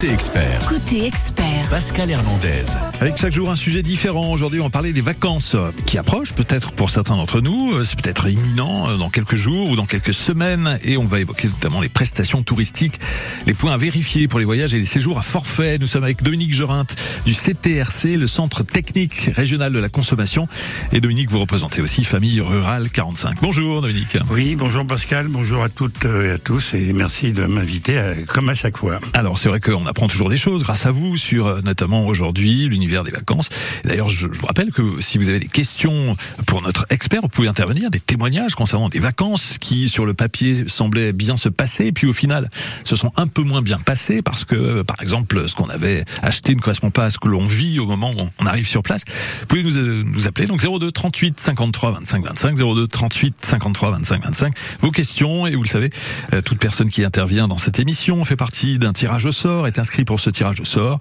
Côté expert, Côté expert, Pascal Hernandez. Avec chaque jour un sujet différent. Aujourd'hui, on va parler des vacances qui approchent peut-être pour certains d'entre nous. Euh, C'est peut-être imminent euh, dans quelques jours ou dans quelques semaines. Et on va évoquer notamment les prestations touristiques, les points à vérifier pour les voyages et les séjours à forfait. Nous sommes avec Dominique Gerin du CTRC, le Centre technique régional de la consommation. Et Dominique, vous représentez aussi Famille Rurale 45. Bonjour Dominique. Oui, bonjour Pascal, bonjour à toutes et à tous et merci de m'inviter à- comme à chaque fois. Alors c'est vrai qu'on apprend toujours des choses grâce à vous sur euh, notamment aujourd'hui l'univers des vacances. D'ailleurs, je, vous rappelle que si vous avez des questions pour notre expert, vous pouvez intervenir, des témoignages concernant des vacances qui sur le papier semblaient bien se passer, puis au final se sont un peu moins bien passées parce que par exemple ce qu'on avait acheté ne correspond pas à ce que l'on vit au moment où on arrive sur place. Vous pouvez nous, euh, nous appeler donc 02 38 53 25 25 02 38 53 25 25 vos questions et vous le savez euh, toute personne qui intervient dans cette émission fait partie d'un tirage au sort inscrit pour ce tirage au sort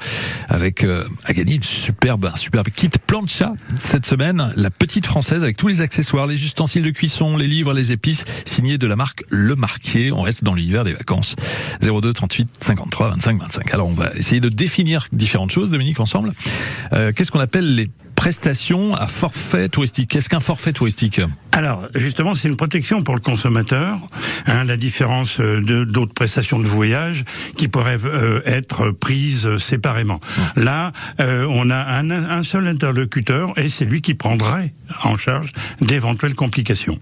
avec euh, à gagner une superbe un superbe kit plancha cette semaine. La petite française avec tous les accessoires les ustensiles de cuisson les livres les épices signés de la marque Le Marquier. On reste dans l'univers des vacances. 02 38 53 25 25 alors on va essayer de définir différentes choses Dominique ensemble. Euh, qu'est-ce qu'on appelle les prestations à forfait touristique qu'est-ce qu'un forfait touristique Alors, justement, c'est une protection pour le consommateur, hein, la différence euh, de d'autres prestations de voyage qui pourraient euh, être prises séparément. Là, euh, on a un, un seul interlocuteur et c'est lui qui prendrait en charge d'éventuelles complications.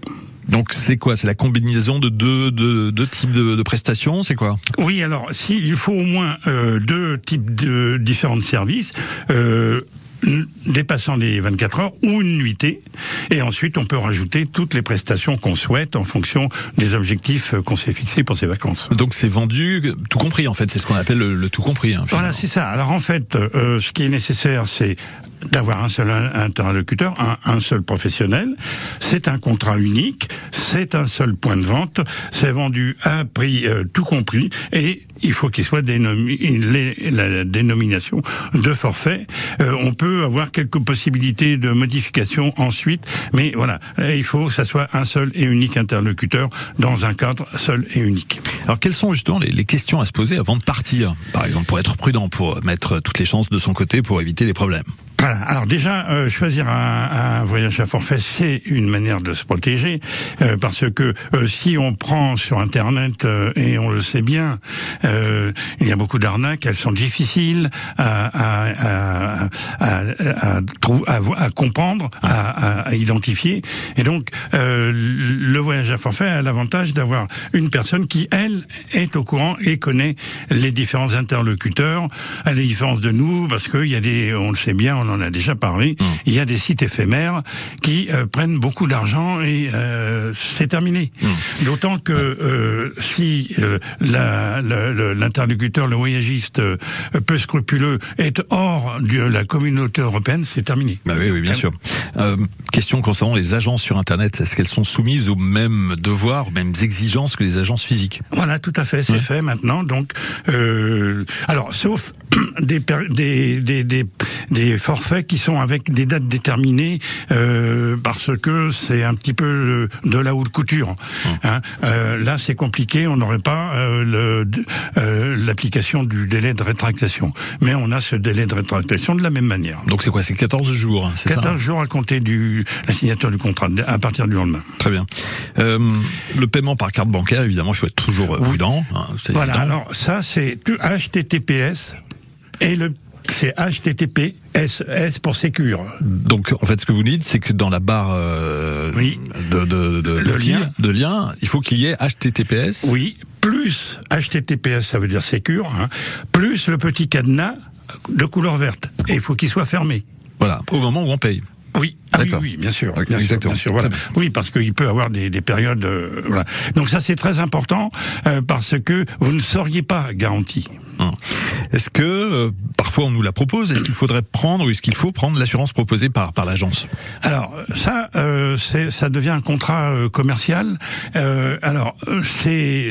Donc c'est quoi? C'est la combinaison de deux, deux, deux types de, de prestations? C'est quoi? Oui, alors, si, il faut au moins euh, deux types de différents services. Euh, dépassant les 24 heures ou une nuitée et ensuite on peut rajouter toutes les prestations qu'on souhaite en fonction des objectifs euh, qu'on s'est fixés pour ces vacances. Donc c'est vendu tout compris en fait, c'est ce qu'on appelle le, le tout compris. Hein, Voilà, c'est ça. Alors en fait, euh, ce qui est nécessaire, c'est d'avoir un seul in- interlocuteur, un, seul professionnel. C'est un contrat unique, c'est un seul point de vente, c'est vendu à un prix euh, tout compris et il faut qu'il soit dénomi- la dénomination de forfait. Euh, on peut avoir quelques possibilités de modification ensuite, mais voilà, il faut que ça soit un seul et unique interlocuteur dans un cadre seul et unique. Alors quelles sont justement les questions à se poser avant de partir Par exemple pour être prudent, pour mettre toutes les chances de son côté pour éviter les problèmes? Voilà. Alors déjà, euh, choisir un, un voyage à forfait, c'est une manière de se protéger, euh, parce que euh, si on prend sur Internet, euh, et on le sait bien, euh, il y a beaucoup d'arnaques, elles sont difficiles à, à, à, à, comprendre, à, identifier. Et donc, euh, le voyage à forfait a l'avantage d'avoir une personne qui, elle, est au courant et connaît les différents interlocuteurs, à la différence de nous, parce qu'il y a des, on le sait bien, en a déjà parlé, il y a des sites éphémères qui euh, prennent beaucoup d'argent et euh, c'est terminé. D'autant que euh, si l'interlocuteur, le voyagiste peu scrupuleux est hors de la communauté européenne, c'est terminé. Bah oui, oui, bien sûr. Question concernant les agences sur Internet, est-ce qu'elles sont soumises aux mêmes devoirs, aux mêmes exigences que les agences physiques? Voilà, tout à fait, c'est fait maintenant. Donc, alors, sauf des, des, des, des, des forfaits qui sont avec des dates déterminées, euh, parce que c'est un petit peu de la haute couture. Hein. Euh, là, c'est compliqué, on n'aurait pas euh, euh, l'application du délai de rétractation. Mais on a ce délai de rétractation de la même manière. Donc c'est quoi? C'est 14 jours, hein, c'est ça 14 jours à compter du la signature du contrat, à partir du lendemain. Très bien. Euh, le paiement par carte bancaire, évidemment, il faut être toujours prudent. hein, Voilà, évident. alors ça c'est HTTPS et le c'est HTTP S, S pour sécure. Donc, en fait, ce que vous dites, c'est que dans la barre euh, Oui. de, de, de, Le de lien. de lien, il faut qu'il y ait HTTPS. Oui, plus HTTPS ça veut dire sécure, hein, plus le petit cadenas de couleur verte. Et il faut qu'il soit fermé. Voilà, au moment où on paye. Oui, ah oui, bien sûr, exactement. bien sûr, voilà. Très Oui, parce qu'il peut avoir des, des périodes, euh, voilà. Donc ça c'est très important euh, parce que vous ne seriez pas garanti. Hum. Est-ce que euh, parfois on nous la propose Est-ce qu'il faudrait prendre ou est-ce qu'il faut prendre l'assurance proposée par par l'agence? Alors ça, euh, ça devient un contrat euh, commercial. Euh, alors euh, ces,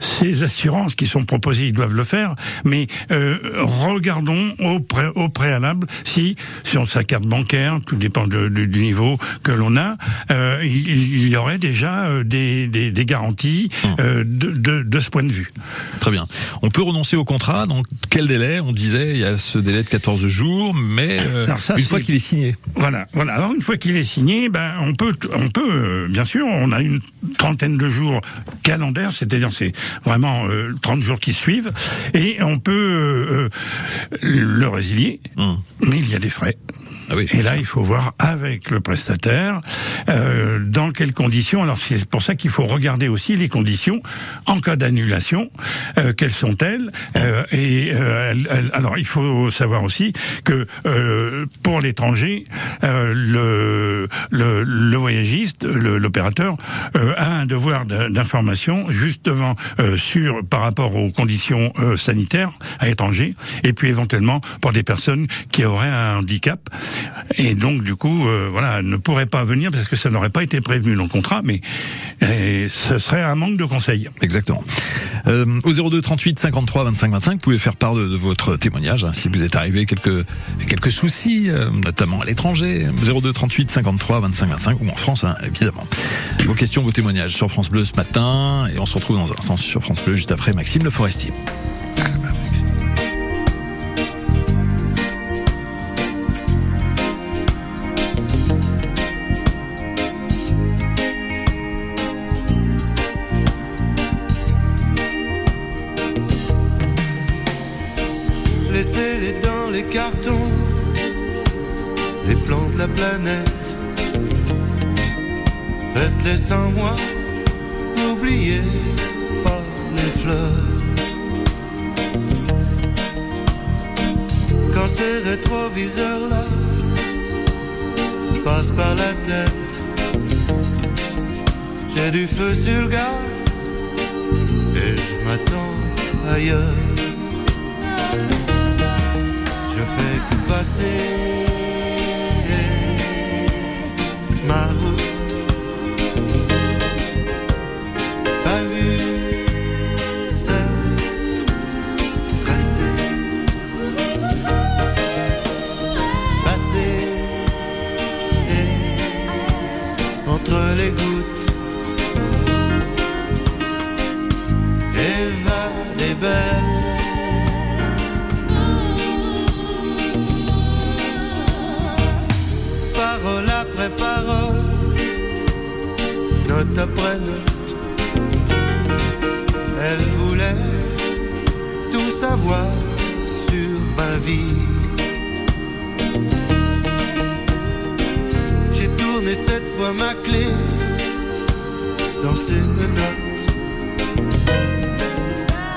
ces assurances qui sont proposées, ils doivent le faire, mais euh, regardons au, pré, au préalable si sur sa carte bancaire, tout dépend de- de- du niveau que l'on a, euh, il, y aurait déjà des, des, des garanties de, de, de ce point de vue. Très bien. On peut renoncer au contrat dans quel délai On disait, il y a ce délai de 14 jours, mais euh, une fois qu'il est signé. Voilà, voilà. Alors une fois qu'il est signé, ben on peut, on peut, euh, bien sûr, on a une trentaine de jours calendaires, c'est-à-dire c'est vraiment 30 jours qui suivent, et on peut le résilier, hum. mais il y a des frais. Ah et là, il faut voir avec le prestataire euh, dans quelles conditions. Alors c'est pour ça qu'il faut regarder aussi les conditions en cas d'annulation. Euh, quelles sont-elles? Euh, Et euh, alors il faut savoir aussi que euh, pour l'étranger, le, le, le, voyagiste, l'opérateur, a un devoir d'information justement sur par rapport aux conditions sanitaires à l'étranger, et puis éventuellement pour des personnes qui auraient un handicap et donc du coup, euh, voilà, ne pourrait pas venir parce que ça n'aurait pas été prévu dans le contrat, mais ce serait un manque de conseils. Exactement. Euh, au 02 38 53 25 25, vous pouvez faire part de, votre témoignage hein, si vous êtes arrivé quelques quelques soucis, euh, notamment à l'étranger. 02 38 53 25 25 ou en France, hein, évidemment. Vos questions, vos témoignages sur France Bleu ce matin, et on se retrouve dans un instant sur France Bleu juste après Maxime Le Forestier. Faites-les sans moi, n'oubliez pas les fleurs. Quand ces rétroviseurs-là passent par la tête, j'ai du feu sur le gaz et je m'attends ailleurs. Je fais que passer. Ma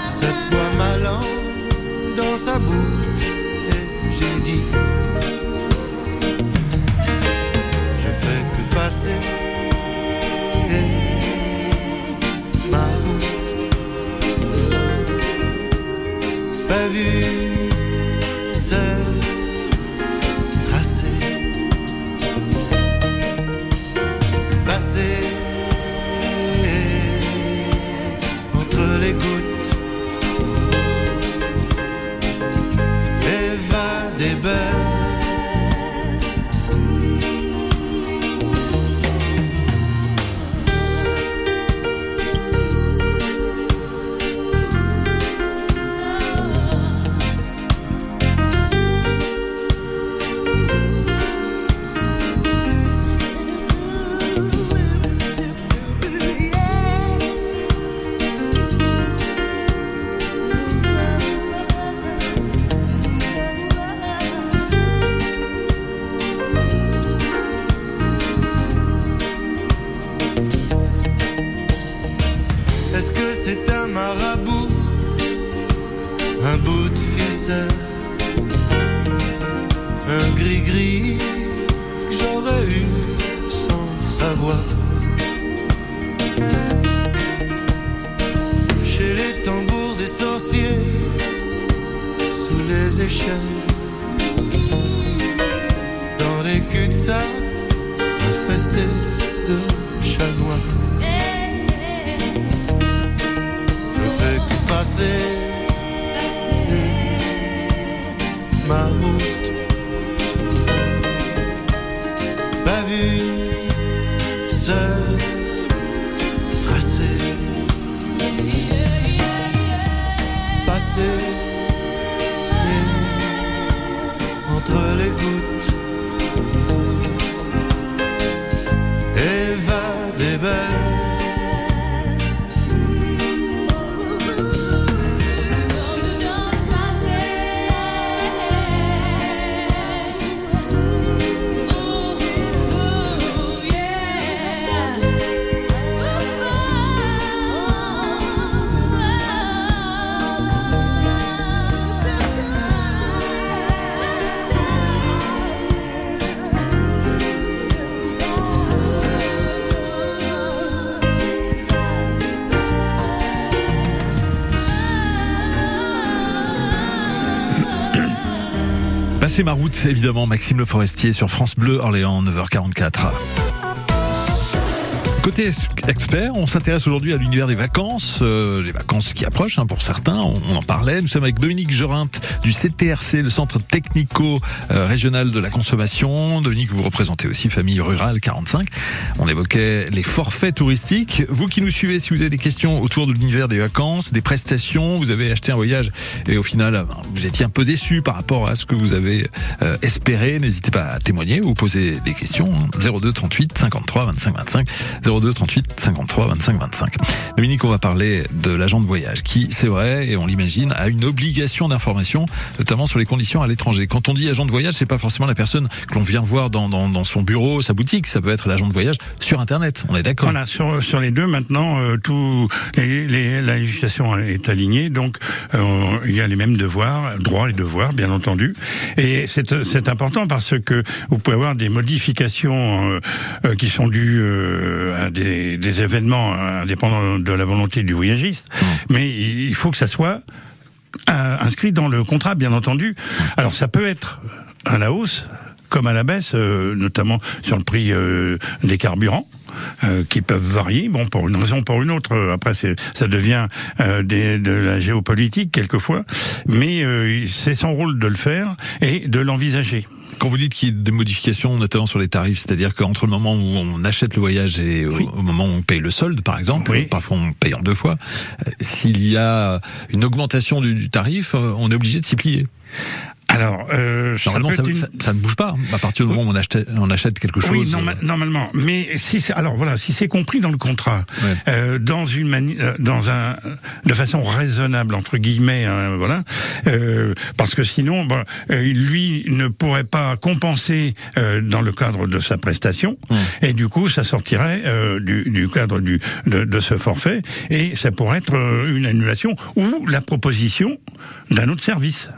Cette fois ma langue dans sa bouche et j'ai dit Je fais que passer ma route. Pas vu. Chez les tambours des sorciers, sous les échelles, dans les cul-de-sac, infestés de chanois. Je fais que passer ma route. Passer ma route, évidemment, Maxime Le Forestier sur France Bleu Orléans, 9h44. Côté expert, on s'intéresse aujourd'hui à l'univers des vacances, euh, les vacances qui approchent hein, pour certains, on, en parlait. Nous sommes avec Dominique Jorint du CTRC, le Centre Technico-Régional de la Consommation. Dominique, vous représentez aussi Famille Rurale 45. On évoquait les forfaits touristiques. Vous qui nous suivez, si vous avez des questions autour de l'univers des vacances, des prestations, vous avez acheté un voyage et au final, vous étiez un peu déçu par rapport à ce que vous avez euh, espéré, n'hésitez pas à témoigner ou poser des questions. 02 38 53 25 25 02 38 53 25 25. Dominique, on va parler de l'agent de voyage qui, c'est vrai, et on l'imagine, a une obligation d'information, notamment sur les conditions à l'étranger. Quand on dit agent de voyage, c'est pas forcément la personne que l'on vient voir dans, son bureau, sa boutique. Ça peut être l'agent de voyage sur Internet. On est d'accord. Voilà, sur, les deux maintenant, euh, tout la législation est alignée, donc euh, il y a les mêmes devoirs, droits et devoirs, bien entendu. Et c'est important parce que vous pouvez avoir des modifications euh, qui sont dues à des, des, événements indépendants de la volonté du voyagiste, mmh. mais il faut que ça soit euh, inscrit dans le contrat, bien entendu. Alors ça peut être à la hausse comme à la baisse, euh, notamment sur le prix euh, des carburants. Euh, qui peuvent varier, bon pour une raison ou pour une autre. Après, ça devient des, de la géopolitique quelquefois, mais c'est son rôle de le faire et de l'envisager. Quand vous dites qu'il y a des modifications, notamment sur les tarifs, c'est-à-dire qu'entre le moment où on achète le voyage et oui. au, moment où on paye le solde, par exemple, oui. parfois on paye en deux fois, s'il y a une augmentation du, du tarif, on est obligé de s'y plier. Alors, euh, normalement, ça, une... ça, ça, ne bouge pas à partir du moment où on achète, on achète quelque chose. Oui, norma normalement. Mais si c'est alors voilà, si c'est compris dans le contrat, ouais. euh, dans une mani dans un de façon raisonnable entre guillemets, hein, voilà, euh, parce que sinon, bon, lui ne pourrait pas compenser dans le cadre de sa prestation, et du coup, ça sortirait du, du, cadre du de, de, ce forfait, et ça pourrait être une annulation ou la proposition d'un autre service.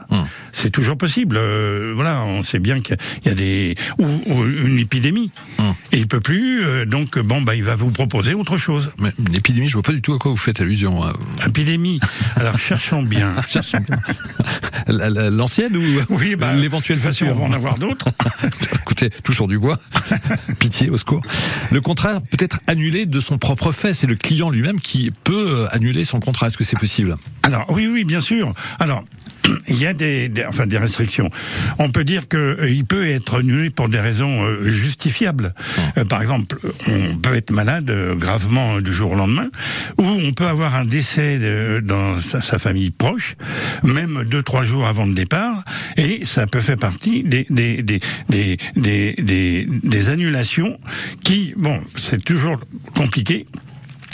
C'est toujours possible. Euh, voilà, on sait bien qu'il y a des ou, ou une épidémie hum. et il peut plus. Euh, donc bon, bah il va vous proposer autre chose. Mais une épidémie, je vois pas du tout à quoi vous faites allusion. Hein. Épidémie. Alors cherchons bien. cherchons bien. L'ancienne ou oui, bah, l'éventuelle façon on va en avoir d'autres. Écoutez, toujours du bois. Pitié, au secours. Le contrat peut être annulé de son propre fait. C'est le client lui-même qui peut annuler son contrat. Est-ce que c'est possible? Alors oui, oui, bien sûr. Alors il y a des, des, enfin des restrictions. On peut dire que euh, il peut être annulé pour des raisons euh, justifiables. Euh, par exemple, on peut être malade gravement du jour au lendemain, ou on peut avoir un décès dans sa, sa, famille proche, même deux trois jours avant le départ, et ça peut faire partie des des des des des, des, des annulations qui, bon, c'est toujours compliqué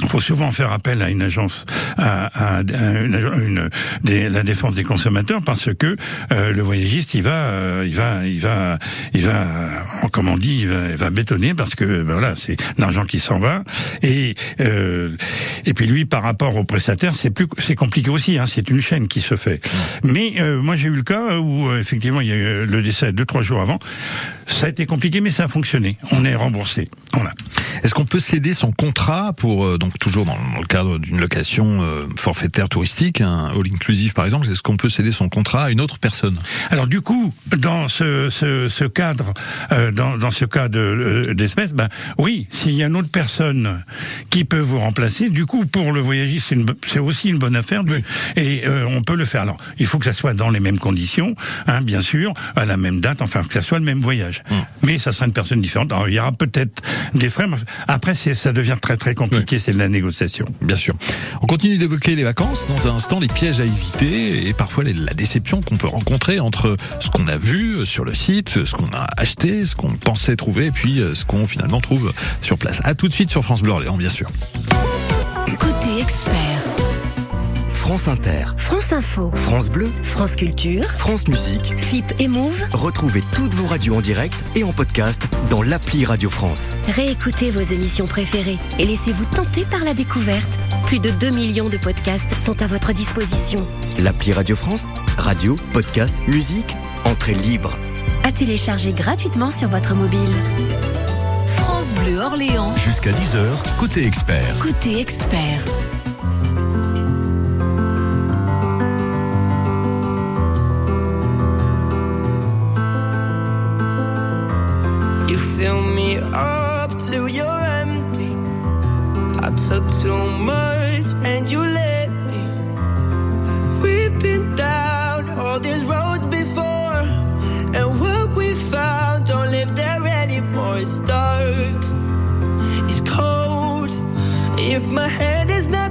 il faut souvent faire appel à une agence, à, à, à une, une, des, la défense des consommateurs, parce que euh, le voyagiste, il va, euh, il va, il va, il va, euh, comme on dit, il va, il va bétonner parce que ben voilà, c'est l'argent qui s'en va. Et euh, et puis lui, par rapport au prestataire, c'est plus, c'est compliqué aussi. Hein, c'est une chaîne qui se fait. Mais euh, moi, j'ai eu le cas où effectivement, il y a eu le décès deux trois jours avant. Ça a été compliqué, mais ça a fonctionné. On est remboursé. Voilà. Est-ce qu'on peut céder son contrat pour donc toujours dans le cadre d'une location euh, forfaitaire touristique, un all inclusive par exemple, est-ce qu'on peut céder son contrat à une autre personne? Alors du coup, dans ce, ce, ce cadre, euh, dans, dans, ce cas de d'espèce, ben oui, s'il y a une autre personne qui peut vous remplacer, du coup pour le voyagiste c'est aussi une bonne affaire et euh, on peut le faire. Alors il faut que ça soit dans les mêmes conditions, hein, bien sûr, à la même date, enfin que ça soit le même voyage. Hum. Mais ça sera une personne différente. Alors il y aura peut-être des frais, Après, c'est, ça devient très très compliqué, c'est de la négociation. Bien sûr. On continue d'évoquer les vacances. Dans un instant, les pièges à éviter et parfois la déception qu'on peut rencontrer entre ce qu'on a vu sur le site, ce qu'on a acheté, ce qu'on pensait trouver, et puis ce qu'on finalement trouve sur place. À tout de suite sur France Bleu Orléans, bien sûr. Côté expert. France Inter, France Info, France Bleu, France Culture, France Musique, FIP et Move. Retrouvez toutes vos radios en direct et en podcast dans l'appli Radio France. Réécoutez vos émissions préférées et laissez-vous tenter par la découverte. Plus de 2 millions de podcasts sont à votre disposition. L'appli Radio France, radio, podcast, musique, entrée libre. À télécharger gratuitement sur votre mobile. France Bleu Orléans. Jusqu'à 10h, côté expert. Côté expert. You fill me up till you're empty. I took too much and you let me. We've been down all these roads before, and what we found don't live there anymore. It's dark, it's cold. If my hand is not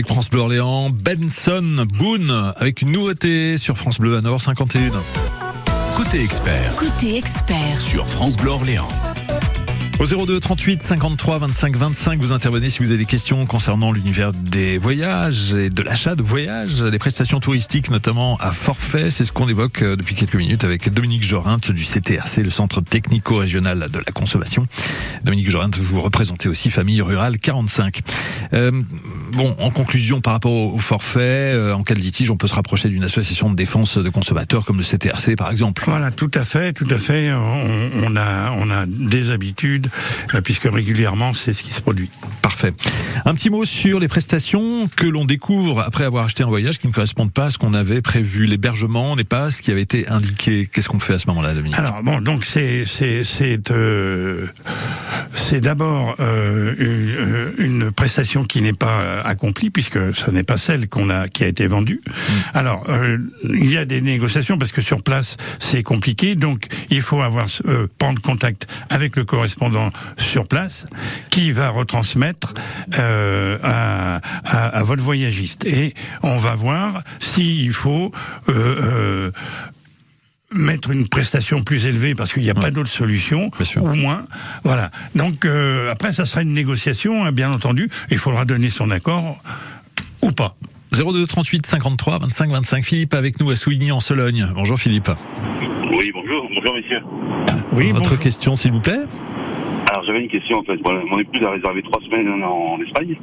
Avec France Bleu Orléans, Benson Boone, avec une nouveauté sur France Bleu à 9h51. Côté expert Côté expert. sur France Bleu Orléans. Au 02 38 53 25 25, vous intervenez si vous avez des questions concernant l'univers des voyages et de l'achat de voyages, les prestations touristiques notamment à forfait. C'est ce qu'on évoque euh, depuis quelques minutes avec Dominique Jorint du CTRC, le Centre technico-régional de la consommation. Dominique Jorint, vous représentez aussi Famille Rurale 45. Euh, bon, en conclusion, par rapport au forfait, euh, en cas de litige, on peut se rapprocher d'une association de défense de consommateurs comme le CTRC par exemple. Voilà, tout à fait, tout à fait. On, a, on a des habitudes, puisque régulièrement, c'est ce qui se produit. Parfait. Un petit mot sur les prestations que l'on découvre après avoir acheté un voyage qui ne correspondent pas à ce qu'on avait prévu. L'hébergement n'est pas ce qui avait été indiqué. Qu'est-ce qu'on fait à ce moment-là, Dominique? Alors bon, donc c'est c'est c'est euh, d'abord euh, une, une prestation qui n'est pas euh, accomplie puisque ce n'est pas celle qu'on a qui a été vendue. Alors euh, il y a des négociations parce que sur place c'est compliqué, donc il faut avoir euh, prendre contact avec le correspondant sur place qui va retransmettre euh, à, à, à votre voyagiste et on va voir s'il faut euh, euh, mettre une prestation plus élevée parce qu'il n'y a pas d'autre solution ou moins voilà donc euh, après ça sera une négociation hein, bien entendu il faudra donner son accord ou pas 02 38 53 25 25. Philippe avec nous à Souigny en Sologne. Bonjour Philippe. Oui, bonjour, bonjour messieurs. Oui, Votre bonjour. question s'il vous plaît Alors j'avais une question en fait. Voilà, mon épouse a réservé trois semaines en, en Espagne.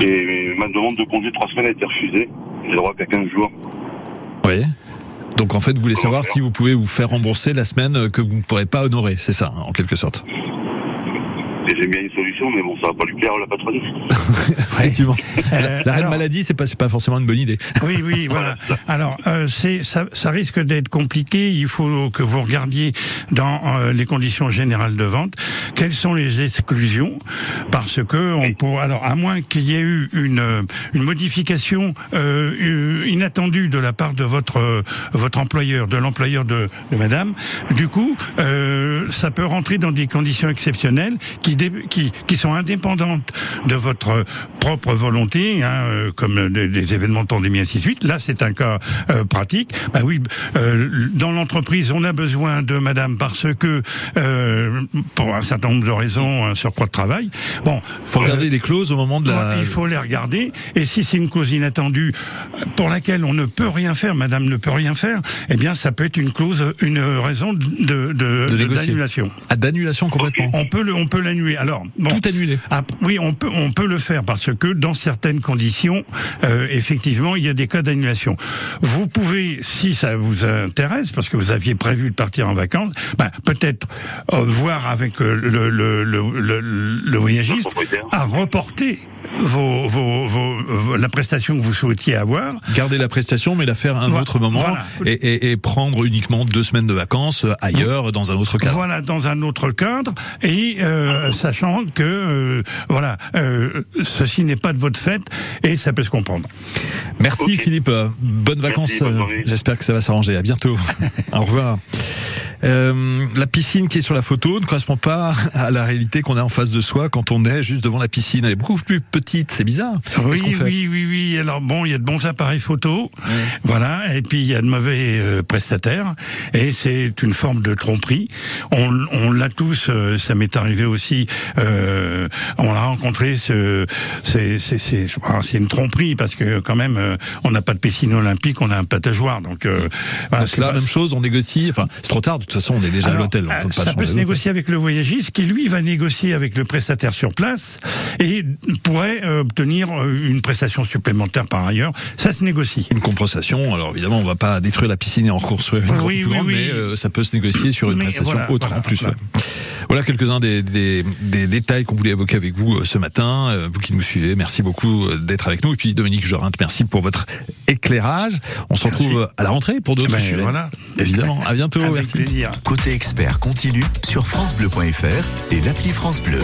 Et ma demande de congé trois semaines a été refusée. J'ai le droit qu'à 15 jours. Oui. Donc en fait, vous voulez savoir si vous pouvez vous faire rembourser la semaine que vous ne pourrez pas honorer, c'est ça, hein, en quelque sorte? Et j'ai bien une solution, mais bon, ça va pas lui plaire à la patronne. Effectivement. Euh, L'arrêt de maladie, c'est pas, c'est pas forcément une bonne idée. Oui, oui, voilà. Alors, euh, c'est ça, ça risque d'être compliqué. Il faut que vous regardiez dans euh, les conditions générales de vente quelles sont les exclusions, parce que on pourra. Alors, à moins qu'il y ait eu une euh, une modification euh, inattendue de la part de votre votre employeur, de l'employeur de, de Madame, du coup, euh, ça peut rentrer dans des conditions exceptionnelles qui qui qui sont indépendantes de votre propre volonté, hein, euh, comme des, des événements de pandémie ainsi de suite. Là, c'est un cas euh, pratique. Bah oui, euh, dans l'entreprise, on a besoin de Madame parce que euh, pour un certain nombre de raisons, un surcroît de travail. Bon, Faut regarder les clauses au moment de la. il faut les regarder. Et si c'est une clause inattendue pour laquelle on ne peut rien faire, Madame ne peut rien faire, eh bien, ça peut être une clause, une raison de de, de- de- négocier. d'annulation. Ah, d'annulation complètement. On peut le, on peut l'annuler. Alors, bon, Tout annuler. ah, oui, on peut, on peut le faire parce que dans certaines conditions, euh, effectivement, il y a des cas d'annulation. Vous pouvez, si ça vous intéresse, parce que vous aviez prévu de partir en vacances, ben, peut-être euh, voir avec euh, le, le, le, le, le voyagiste à reporter vos, vos, vos, vos- la prestation que vous souhaitiez avoir. Garder la prestation, mais la faire à un Voilà. autre moment Voilà. et, et- et prendre uniquement deux semaines de vacances euh, ailleurs, dans un autre cadre. Voilà, dans un autre cadre, et euh, sachant que euh, voilà, euh, ceci n'est pas de votre fait, et ça peut se comprendre. Merci. Philippe. Bonnes vacances. bonne journée. J'espère que ça va s'arranger. À bientôt. Au revoir. Euh, la piscine qui est sur la photo ne correspond pas à la réalité qu'on a en face de soi quand on est juste devant la piscine. Elle est beaucoup plus petite, c'est bizarre. Oui, oui, oui, oui. Alors bon, il y a de bons appareils photo, voilà, et puis il y a de mauvais euh, prestataires, et c'est une forme de tromperie. On, on l'a tous. euh, ça m'est arrivé aussi. euh, on l'a rencontré. Ce, c'est, une tromperie parce que quand même, on n'a pas de piscine olympique, on a un patageoir. Donc, euh, voilà, c'est pas- même chose, on négocie. Enfin, c'est trop tard. De toute façon, on est déjà à Alors, l'hôtel. on euh, ça peut se négocier avec le voyagiste qui lui va négocier avec le prestataire sur place et pourrait euh, obtenir euh, une prestation supplémentaire par ailleurs. Ça se négocie. Une compensation. Alors évidemment, on va pas détruire la piscine et en reconstruire une Oui, plus oui, grande, oui. mais euh, ça peut se négocier sur une Mais prestation voilà, autre voilà, en plus. voilà. quelques-uns des, des, des détails qu'on voulait évoquer avec vous ce matin. Vous qui nous suivez, merci beaucoup d'être avec nous. Et puis Dominique Jorint, merci pour votre éclairage. On se retrouve à la rentrée pour d'autres Ben, sujets. voilà. Évidemment. À bientôt. Avec merci. Côté expert continue sur FranceBleu.fr et l'appli France Bleu.